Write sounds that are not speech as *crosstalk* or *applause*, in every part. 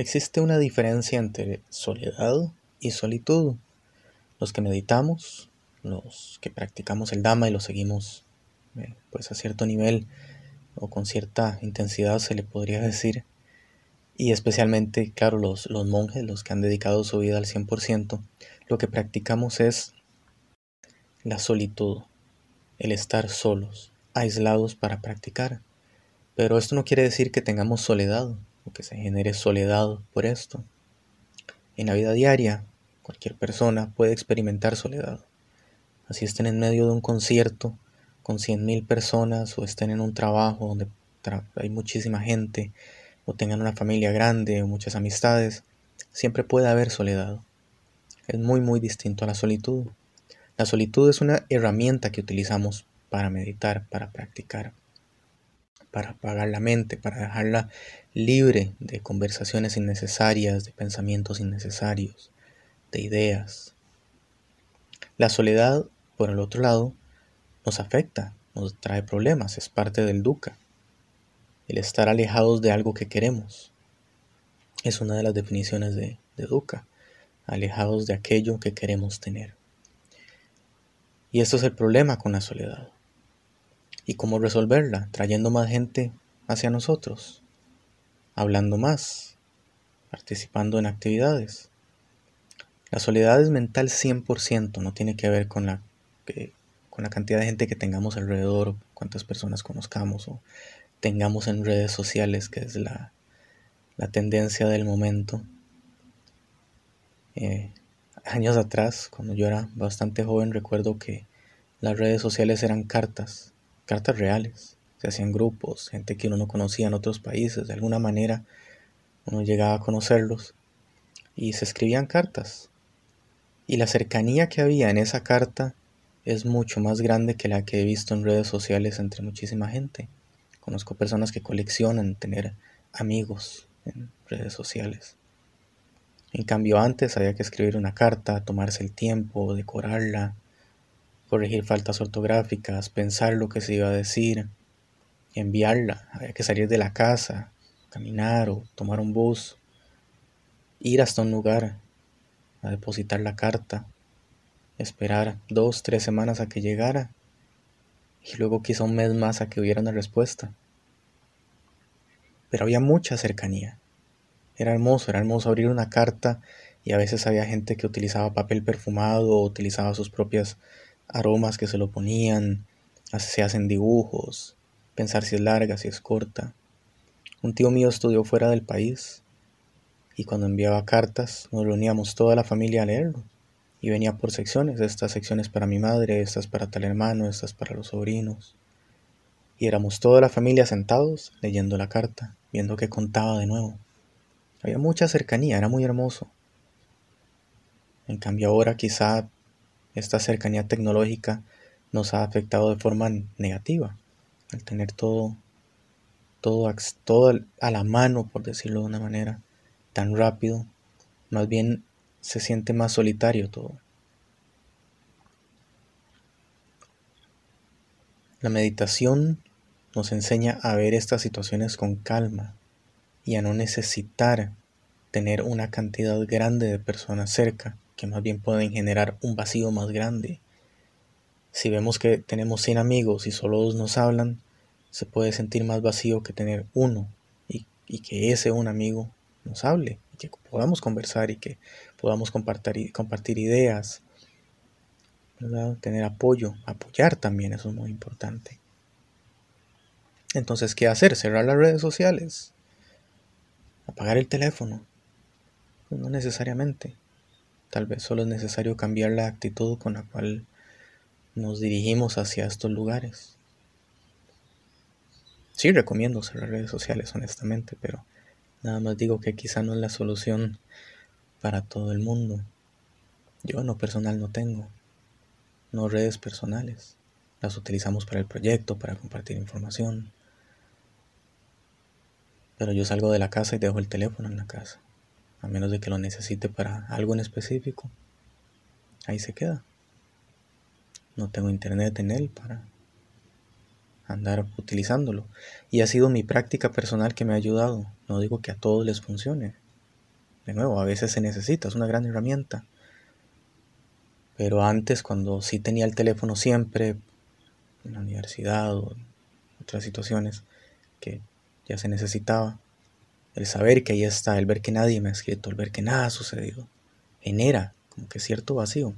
Existe una diferencia entre soledad y solitud. Los que meditamos, los que practicamos el Dhamma y lo seguimos eh, pues a cierto nivel o con cierta intensidad se le podría decir, y especialmente, claro, los, los monjes, los que han dedicado su vida al 100%, lo que practicamos es la solitud, el estar solos, aislados para practicar. Pero esto no quiere decir que tengamos soledad o que se genere soledad por esto. En la vida diaria, cualquier persona puede experimentar soledad. Así estén en medio de un concierto con 100.000 personas o estén en un trabajo donde hay muchísima gente o tengan una familia grande o muchas amistades, siempre puede haber soledad. Es muy muy distinto a la solitud. La solitud es una herramienta que utilizamos para meditar, para practicar para apagar la mente, para dejarla libre de conversaciones innecesarias, de pensamientos innecesarios, de ideas. La soledad, por el otro lado, nos afecta, nos trae problemas, es parte del dukkha. El estar alejados de algo que queremos es una de las definiciones de, de dukkha, alejados de aquello que queremos tener. Y esto es el problema con la soledad y cómo resolverla, trayendo más gente hacia nosotros, hablando más, participando en actividades. La soledad es mental 100%, no tiene que ver con la, con la cantidad de gente que tengamos alrededor, cuántas personas conozcamos o tengamos en redes sociales, que es la, la tendencia del momento. Eh, años atrás, cuando yo era bastante joven, recuerdo que las redes sociales eran cartas cartas reales. Se hacían grupos, gente que uno no conocía en otros países. De alguna manera uno llegaba a conocerlos y se escribían cartas. Y la cercanía que había en esa carta es mucho más grande que la que he visto en redes sociales entre muchísima gente. Conozco personas que coleccionan tener amigos en redes sociales. En cambio antes había que escribir una carta, tomarse el tiempo, decorarla, corregir faltas ortográficas, pensar lo que se iba a decir, enviarla, había que salir de la casa, caminar o tomar un bus, ir hasta un lugar a depositar la carta, esperar dos, tres semanas a que llegara y luego quizá un mes más a que hubiera una respuesta. Pero había mucha cercanía. Era hermoso, era hermoso abrir una carta y a veces había gente que utilizaba papel perfumado o utilizaba sus propias aromas que se lo ponían, se hacen dibujos, pensar si es larga, si es corta. Un tío mío estudió fuera del país y cuando enviaba cartas nos reuníamos toda la familia a leerlo y venía por secciones, estas secciones para mi madre, estas para tal hermano, estas para los sobrinos. Y éramos toda la familia sentados leyendo la carta, viendo qué contaba de nuevo. Había mucha cercanía, era muy hermoso. En cambio ahora quizá esta cercanía tecnológica nos ha afectado de forma negativa. Al tener todo, todo, todo a la mano, por decirlo de una manera, tan rápido, más bien se siente más solitario todo. La meditación nos enseña a ver estas situaciones con calma y a no necesitar tener una cantidad grande de personas cerca que más bien pueden generar un vacío más grande. Si vemos que tenemos 100 amigos y solo dos nos hablan, se puede sentir más vacío que tener uno y, que ese un amigo nos hable y que podamos conversar y que podamos compartir, ideas, tener apoyo, apoyar también, eso es muy importante. Entonces, ¿qué hacer? ¿Cerrar las redes sociales? ¿Apagar el teléfono? No necesariamente. Tal vez solo es necesario cambiar la actitud con la cual nos dirigimos hacia estos lugares. Sí, recomiendo usar las redes sociales, honestamente, pero nada más digo que quizá no es la solución para todo el mundo. Yo no personal no tengo, no redes personales. Las utilizamos para el proyecto, para compartir información. Pero yo salgo de la casa y dejo el teléfono en la casa a menos de que lo necesite para algo en específico. Ahí se queda. No tengo internet en él para andar utilizándolo. Y ha sido mi práctica personal que me ha ayudado. No digo que a todos les funcione. De nuevo, a veces se necesita, es una gran herramienta. Pero antes, cuando sí tenía el teléfono siempre, en la universidad o otras situaciones que ya se necesitaba, saber que ahí está, el ver que nadie me ha escrito, el ver que nada ha sucedido, genera como que cierto vacío.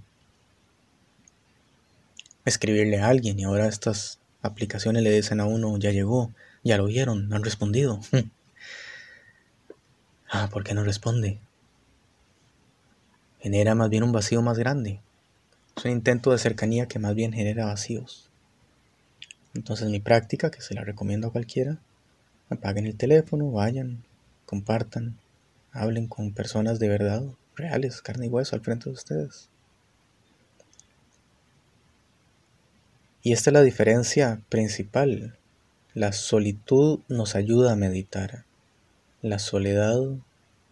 Escribirle a alguien y ahora estas aplicaciones le dicen a uno, ya llegó, ya lo vieron, no han respondido. *laughs* ah, ¿por qué no responde? Genera más bien un vacío más grande. Es un intento de cercanía que más bien genera vacíos. Entonces mi práctica, que se la recomiendo a cualquiera, apaguen el teléfono, vayan, compartan, hablen con personas de verdad, reales, carne y hueso al frente de ustedes. Y esta es la diferencia principal. La solitud nos ayuda a meditar. La soledad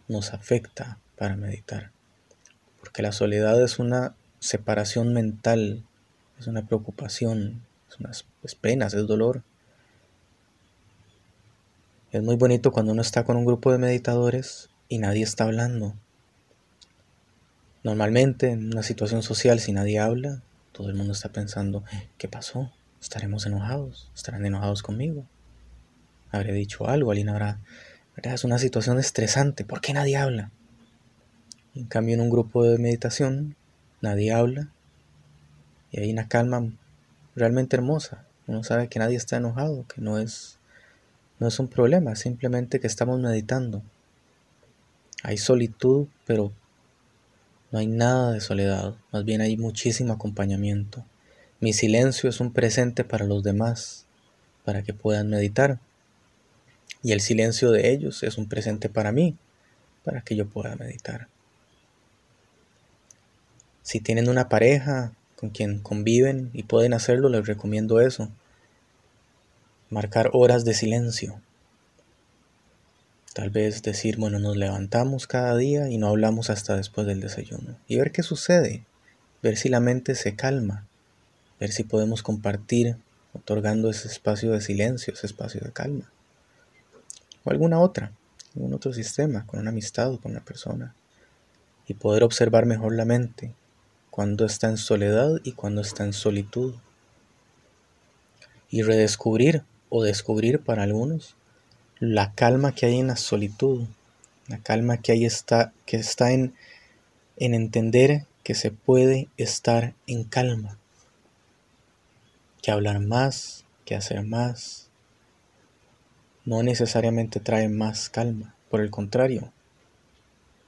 nos afecta para meditar. Porque la soledad es una separación mental, es una preocupación, es unas penas, es dolor. Es muy bonito cuando uno está con un grupo de meditadores y nadie está hablando. Normalmente en una situación social si nadie habla, todo el mundo está pensando, ¿qué pasó? ¿Estaremos enojados? ¿Estarán enojados conmigo? ¿Habré dicho algo? ¿Alguien habrá... Es una situación estresante. ¿Por qué nadie habla? En cambio, en un grupo de meditación, nadie habla y hay una calma realmente hermosa. Uno sabe que nadie está enojado, que no es, no es un problema, simplemente que estamos meditando. Hay solitud, pero no hay nada de soledad, más bien hay muchísimo acompañamiento. Mi silencio es un presente para los demás, para que puedan meditar. Y el silencio de ellos es un presente para mí, para que yo pueda meditar. Si tienen una pareja con quien conviven y pueden hacerlo, les recomiendo eso. Marcar horas de silencio. Tal vez decir, bueno, nos levantamos cada día y no hablamos hasta después del desayuno. Y ver qué sucede. Ver si la mente se calma. Ver si podemos compartir otorgando ese espacio de silencio, ese espacio de calma. O alguna otra, algún otro sistema, con una amistad o con una persona. Y poder observar mejor la mente, cuando está en soledad y cuando está en solitud. Y redescubrir o descubrir para algunos la calma que hay en la solitud, la calma que hay está, que está en, en entender que se puede estar en calma, que hablar más, que hacer más, no necesariamente trae más calma, por el contrario,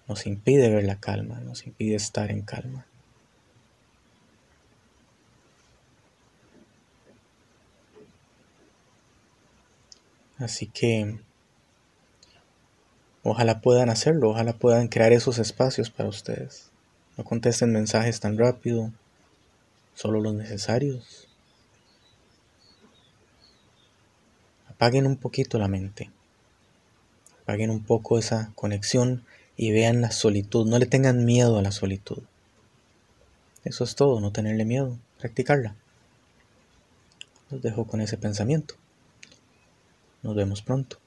nos impide ver la calma, nos impide estar en calma. Así que ojalá puedan hacerlo, ojalá puedan crear esos espacios para ustedes. No contesten mensajes tan rápido, solo los necesarios. Apaguen un poquito la mente. Apaguen un poco esa conexión y vean la solitud. No le tengan miedo a la solitud. Eso es todo, no tenerle miedo, practicarla. Los dejo con ese pensamiento. Nos vemos pronto.